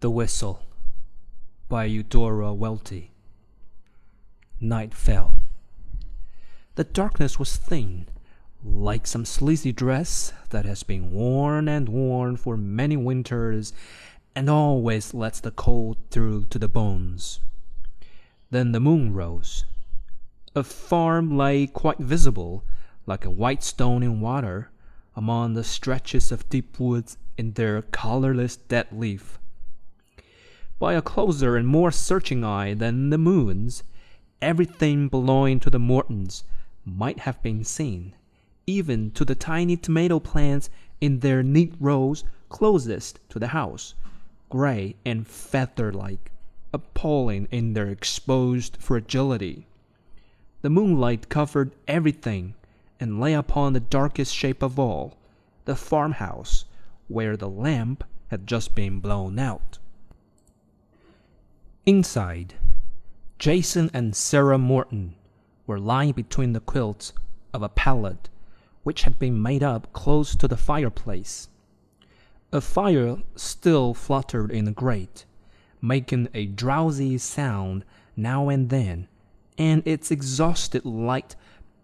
The Whistle by Eudora Welty. Night fell. The darkness was thin, like some sleazy dress that has been worn and worn for many winters and always lets the cold through to the bones. Then the moon rose. A farm lay quite visible, like a white stone in water, among the stretches of deep woods in their colorless dead leaf. By a closer and more searching eye than the moon's, everything belonging to the Mortons might have been seen, even to the tiny tomato plants in their neat rows closest to the house, gray and feather like, appalling in their exposed fragility. The moonlight covered everything and lay upon the darkest shape of all, the farmhouse, where the lamp had just been blown out. Inside, Jason and Sarah Morton were lying between the quilts of a pallet which had been made up close to the fireplace. A fire still fluttered in the grate, making a drowsy sound now and then, and its exhausted light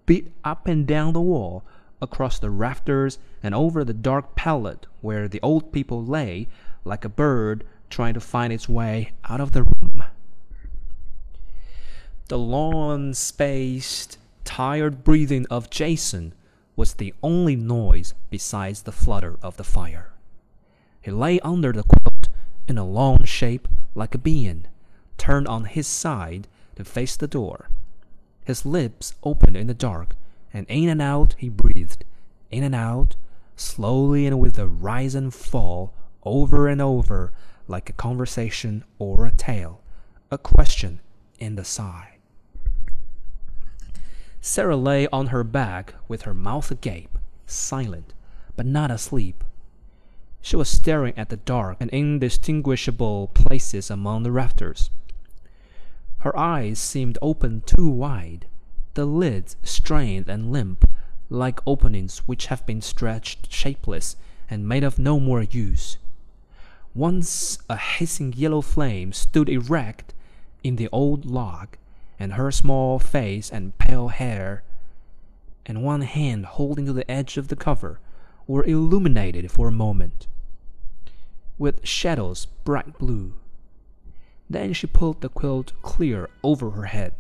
beat up and down the wall, across the rafters, and over the dark pallet where the old people lay like a bird trying to find its way out of the room. The long spaced, tired breathing of Jason was the only noise besides the flutter of the fire. He lay under the quilt in a long shape like a being, turned on his side to face the door. His lips opened in the dark, and in and out he breathed, in and out, slowly and with a rise and fall, over and over, like a conversation or a tale, a question and a sigh. Sarah lay on her back with her mouth agape, silent, but not asleep. She was staring at the dark and indistinguishable places among the rafters. Her eyes seemed open too wide, the lids strained and limp, like openings which have been stretched shapeless and made of no more use. Once a hissing yellow flame stood erect in the old log, and her small face and pale hair, and one hand holding to the edge of the cover, were illuminated for a moment with shadows bright blue. Then she pulled the quilt clear over her head.